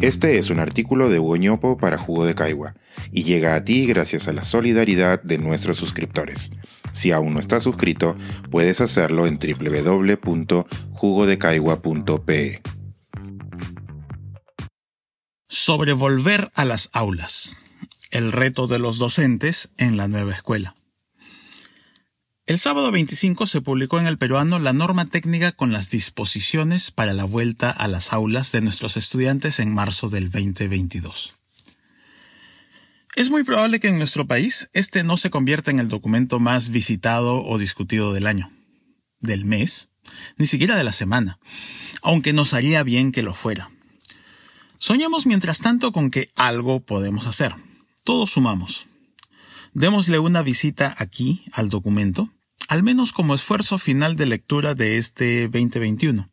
Este es un artículo de Hugo para Jugo de Caigua y llega a ti gracias a la solidaridad de nuestros suscriptores. Si aún no estás suscrito, puedes hacerlo en www.jugodecaigua.pe. Sobre volver a las aulas. El reto de los docentes en la nueva escuela. El sábado 25 se publicó en el peruano la norma técnica con las disposiciones para la vuelta a las aulas de nuestros estudiantes en marzo del 2022. Es muy probable que en nuestro país este no se convierta en el documento más visitado o discutido del año, del mes, ni siquiera de la semana, aunque nos haría bien que lo fuera. Soñemos mientras tanto con que algo podemos hacer. Todos sumamos. Démosle una visita aquí al documento, al menos como esfuerzo final de lectura de este 2021,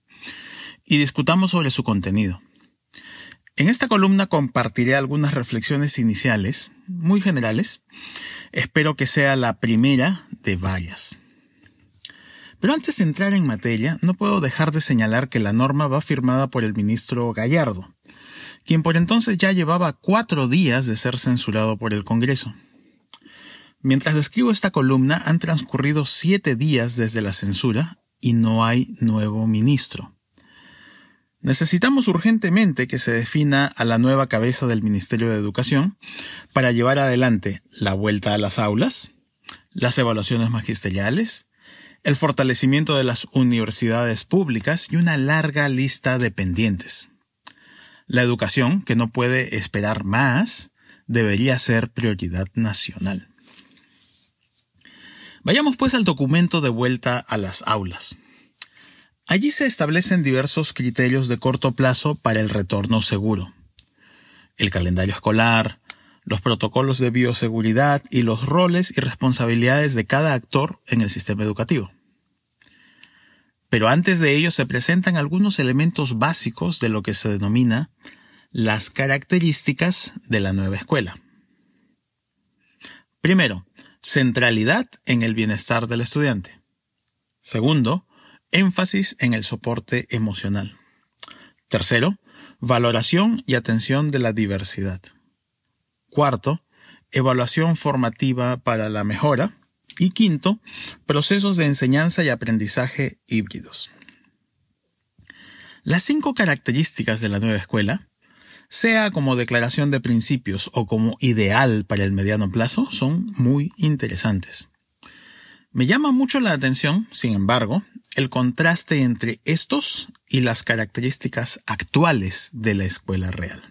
y discutamos sobre su contenido. En esta columna compartiré algunas reflexiones iniciales, muy generales. Espero que sea la primera de varias. Pero antes de entrar en materia, no puedo dejar de señalar que la norma va firmada por el ministro Gallardo, quien por entonces ya llevaba cuatro días de ser censurado por el Congreso. Mientras escribo esta columna han transcurrido siete días desde la censura y no hay nuevo ministro. Necesitamos urgentemente que se defina a la nueva cabeza del Ministerio de Educación para llevar adelante la vuelta a las aulas, las evaluaciones magisteriales, el fortalecimiento de las universidades públicas y una larga lista de pendientes. La educación, que no puede esperar más, debería ser prioridad nacional. Vayamos pues al documento de vuelta a las aulas. Allí se establecen diversos criterios de corto plazo para el retorno seguro. El calendario escolar, los protocolos de bioseguridad y los roles y responsabilidades de cada actor en el sistema educativo. Pero antes de ello se presentan algunos elementos básicos de lo que se denomina las características de la nueva escuela. Primero, centralidad en el bienestar del estudiante. Segundo, énfasis en el soporte emocional. Tercero, valoración y atención de la diversidad. Cuarto, evaluación formativa para la mejora. Y quinto, procesos de enseñanza y aprendizaje híbridos. Las cinco características de la nueva escuela sea como declaración de principios o como ideal para el mediano plazo, son muy interesantes. Me llama mucho la atención, sin embargo, el contraste entre estos y las características actuales de la escuela real.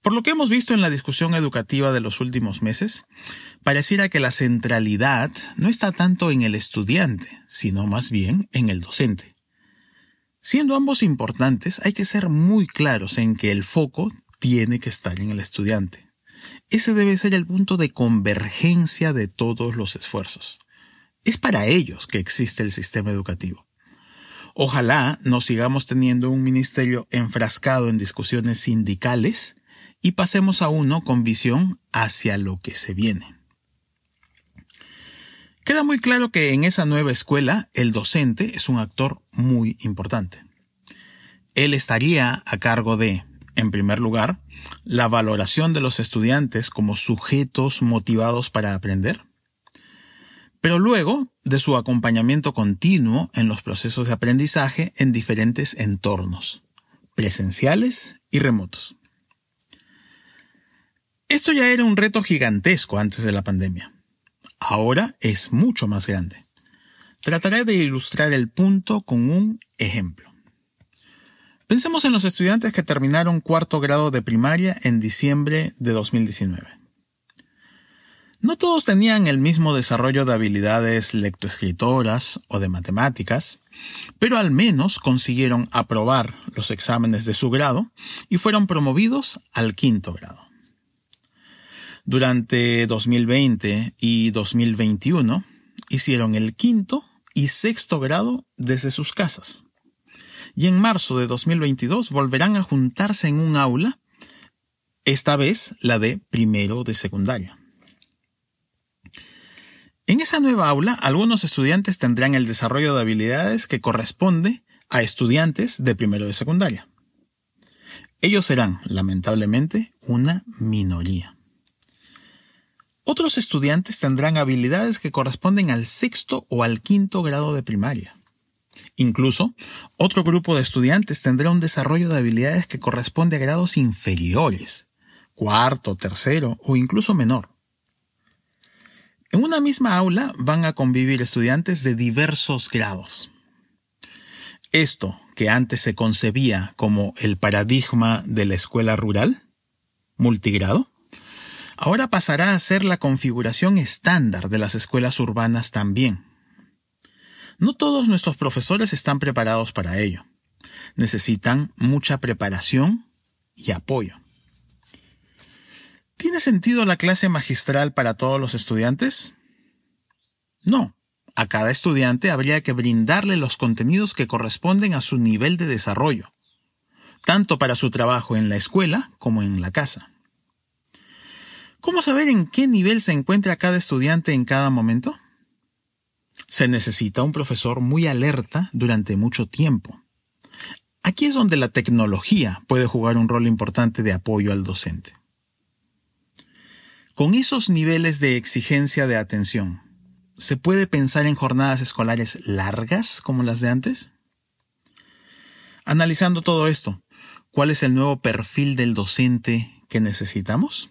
Por lo que hemos visto en la discusión educativa de los últimos meses, pareciera que la centralidad no está tanto en el estudiante, sino más bien en el docente. Siendo ambos importantes, hay que ser muy claros en que el foco tiene que estar en el estudiante. Ese debe ser el punto de convergencia de todos los esfuerzos. Es para ellos que existe el sistema educativo. Ojalá no sigamos teniendo un ministerio enfrascado en discusiones sindicales y pasemos a uno con visión hacia lo que se viene. Queda muy claro que en esa nueva escuela el docente es un actor muy importante. Él estaría a cargo de, en primer lugar, la valoración de los estudiantes como sujetos motivados para aprender, pero luego de su acompañamiento continuo en los procesos de aprendizaje en diferentes entornos, presenciales y remotos. Esto ya era un reto gigantesco antes de la pandemia ahora es mucho más grande. Trataré de ilustrar el punto con un ejemplo. Pensemos en los estudiantes que terminaron cuarto grado de primaria en diciembre de 2019. No todos tenían el mismo desarrollo de habilidades lectoescritoras o de matemáticas, pero al menos consiguieron aprobar los exámenes de su grado y fueron promovidos al quinto grado. Durante 2020 y 2021 hicieron el quinto y sexto grado desde sus casas. Y en marzo de 2022 volverán a juntarse en un aula, esta vez la de primero de secundaria. En esa nueva aula, algunos estudiantes tendrán el desarrollo de habilidades que corresponde a estudiantes de primero de secundaria. Ellos serán, lamentablemente, una minoría. Otros estudiantes tendrán habilidades que corresponden al sexto o al quinto grado de primaria. Incluso, otro grupo de estudiantes tendrá un desarrollo de habilidades que corresponde a grados inferiores, cuarto, tercero o incluso menor. En una misma aula van a convivir estudiantes de diversos grados. Esto, que antes se concebía como el paradigma de la escuela rural, multigrado, ahora pasará a ser la configuración estándar de las escuelas urbanas también. No todos nuestros profesores están preparados para ello. Necesitan mucha preparación y apoyo. ¿Tiene sentido la clase magistral para todos los estudiantes? No. A cada estudiante habría que brindarle los contenidos que corresponden a su nivel de desarrollo, tanto para su trabajo en la escuela como en la casa. ¿Cómo saber en qué nivel se encuentra cada estudiante en cada momento? Se necesita un profesor muy alerta durante mucho tiempo. Aquí es donde la tecnología puede jugar un rol importante de apoyo al docente. Con esos niveles de exigencia de atención, ¿se puede pensar en jornadas escolares largas como las de antes? Analizando todo esto, ¿cuál es el nuevo perfil del docente que necesitamos?